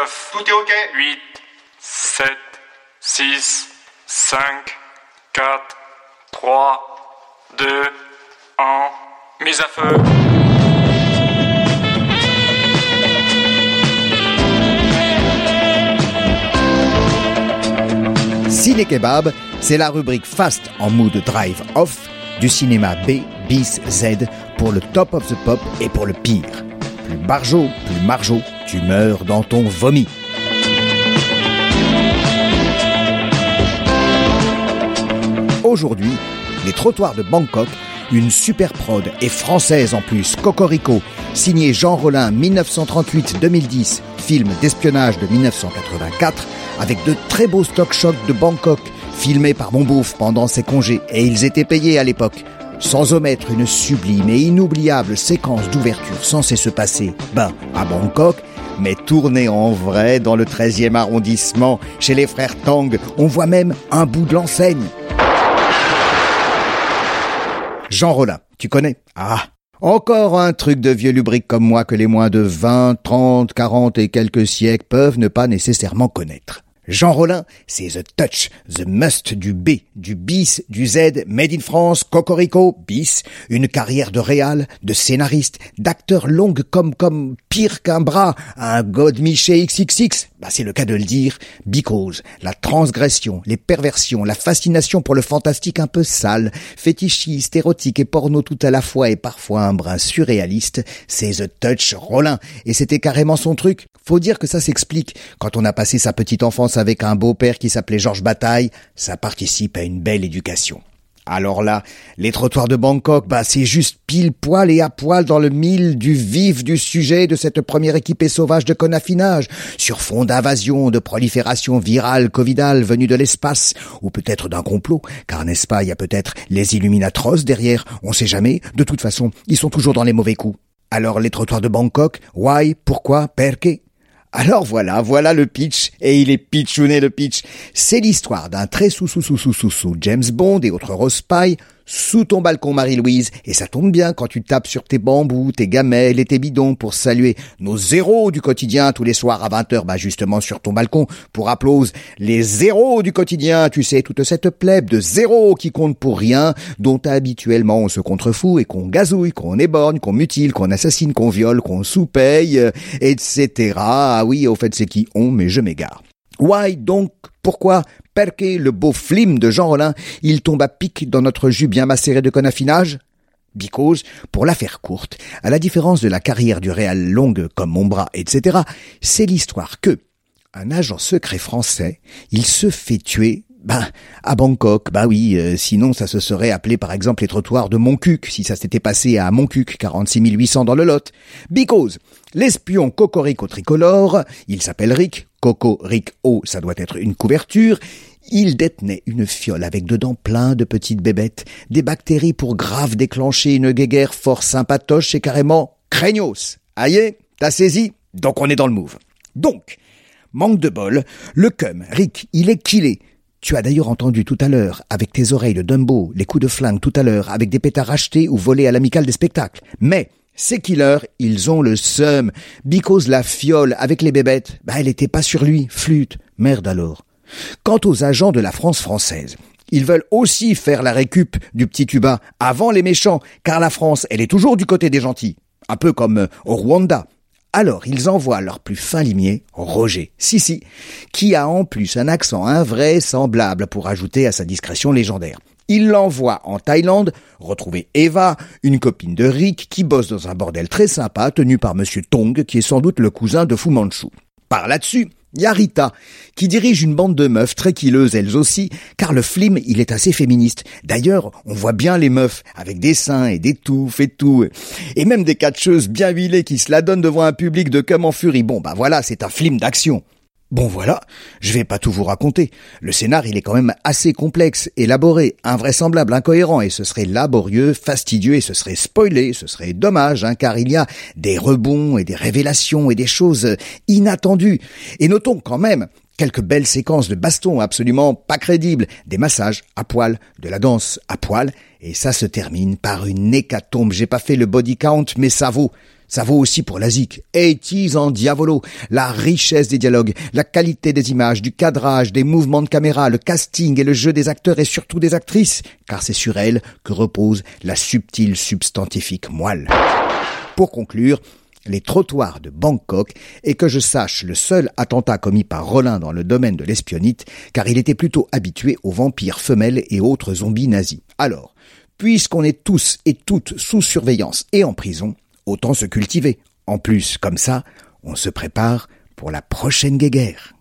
9, Tout est ok 8, 7, 6, 5, 4, 3, 2, 1. Mise à feu. Ciné Kebab, c'est la rubrique Fast en mood drive off du cinéma B bis Z pour le top of the pop et pour le pire. Plus barjo, plus marjo, tu meurs dans ton vomi. Aujourd'hui, les trottoirs de Bangkok, une super prod et française en plus, Cocorico, signé Jean Rollin 1938-2010, film d'espionnage de 1984, avec de très beaux stock shots de Bangkok, filmés par mon bouffe pendant ses congés, et ils étaient payés à l'époque. Sans omettre une sublime et inoubliable séquence d'ouverture censée se passer, ben, à Bangkok, mais tournée en vrai dans le 13e arrondissement, chez les frères Tang. On voit même un bout de l'enseigne. Jean Rollin, tu connais? Ah encore un truc de vieux lubrique comme moi que les moins de 20, 30, 40 et quelques siècles peuvent ne pas nécessairement connaître. Jean Rollin, c'est The Touch, The Must du B, du bis, du Z, Made in France, Cocorico, bis, une carrière de réal, de scénariste, d'acteur longue comme, comme, pire qu'un bras, un Godmiché XXX, bah c'est le cas de le dire, because, la transgression, les perversions, la fascination pour le fantastique un peu sale, fétichiste, érotique et porno tout à la fois et parfois un brin surréaliste, c'est The Touch Rollin, et c'était carrément son truc. Faut dire que ça s'explique. Quand on a passé sa petite enfance avec un beau-père qui s'appelait Georges Bataille, ça participe à une belle éducation. Alors là, les trottoirs de Bangkok, bah c'est juste pile poil et à poil dans le mille du vif du sujet de cette première équipée sauvage de conaffinage, sur fond d'invasion, de prolifération virale covidale venue de l'espace, ou peut-être d'un complot, car n'est-ce pas, il y a peut-être les Illuminatros derrière, on sait jamais, de toute façon, ils sont toujours dans les mauvais coups. Alors les trottoirs de Bangkok, why, pourquoi, perqué? Alors voilà, voilà le pitch, et il est pitchouné le pitch. C'est l'histoire d'un très sous sous sous sous sous sous James Bond et autres Rose Pie sous ton balcon Marie-Louise, et ça tombe bien quand tu tapes sur tes bambous, tes gamelles et tes bidons pour saluer nos zéros du quotidien tous les soirs à 20h, bah justement sur ton balcon, pour applause les zéros du quotidien, tu sais, toute cette plèbe de zéros qui compte pour rien, dont habituellement on se contrefout et qu'on gazouille, qu'on éborgne, qu'on mutile, qu'on assassine, qu'on viole, qu'on sous-paye, etc. Ah oui, au fait c'est qui on, mais je m'égare. Why donc Pourquoi Perqué le beau flim de Jean Rollin, il tombe à pic dans notre jus bien macéré de conaffinage? Because, pour la faire courte, à la différence de la carrière du réal longue comme mon bras, etc., c'est l'histoire que un agent secret français, il se fait tuer ben, à Bangkok, bah oui, euh, sinon ça se serait appelé par exemple les trottoirs de Montcuq, si ça s'était passé à Montcuq, 46 800 dans le Lot. Because, l'espion Cocorico tricolore, il s'appelle Rick, Coco Rick O, ça doit être une couverture, il détenait une fiole avec dedans plein de petites bébêtes, des bactéries pour grave déclencher une guéguerre fort sympatoche et carrément craignos. Aïe, t'as saisi? Donc on est dans le move. Donc, manque de bol, le cum, Rick, il est killé. Tu as d'ailleurs entendu tout à l'heure, avec tes oreilles de Dumbo, les coups de flingue tout à l'heure, avec des pétards achetés ou volés à l'amical des spectacles. Mais, ces killers, ils ont le seum. Because la fiole avec les bébêtes, bah elle était pas sur lui, flûte. Merde alors. Quant aux agents de la France française, ils veulent aussi faire la récup du petit tuba avant les méchants, car la France, elle est toujours du côté des gentils. Un peu comme au Rwanda. Alors ils envoient leur plus fin limier, Roger, si si, qui a en plus un accent invraisemblable pour ajouter à sa discrétion légendaire. Il l'envoie en Thaïlande retrouver Eva, une copine de Rick qui bosse dans un bordel très sympa tenu par Monsieur Tong, qui est sans doute le cousin de Fu Manchu. Par là-dessus, il y a Rita, qui dirige une bande de meufs très quilleuses elles aussi, car le film, il est assez féministe. D'ailleurs, on voit bien les meufs, avec des seins et des touffes et tout. Et même des catcheuses bien huilées qui se la donnent devant un public de cum en furie. Bon, bah voilà, c'est un film d'action. Bon voilà, je vais pas tout vous raconter. Le scénar, il est quand même assez complexe, élaboré, invraisemblable, incohérent, et ce serait laborieux, fastidieux, et ce serait spoilé, ce serait dommage, hein, car il y a des rebonds et des révélations et des choses inattendues. Et notons quand même quelques belles séquences de baston absolument pas crédibles, des massages à poil, de la danse à poil, et ça se termine par une hécatombe. J'ai pas fait le body count, mais ça vaut. Ça vaut aussi pour la ZIC. is en diavolo. La richesse des dialogues, la qualité des images, du cadrage, des mouvements de caméra, le casting et le jeu des acteurs et surtout des actrices, car c'est sur elles que repose la subtile substantifique moelle. Pour conclure, les trottoirs de Bangkok et que je sache le seul attentat commis par Rollin dans le domaine de l'espionnite, car il était plutôt habitué aux vampires femelles et autres zombies nazis. Alors, puisqu'on est tous et toutes sous surveillance et en prison, autant se cultiver. En plus, comme ça, on se prépare pour la prochaine guéguerre.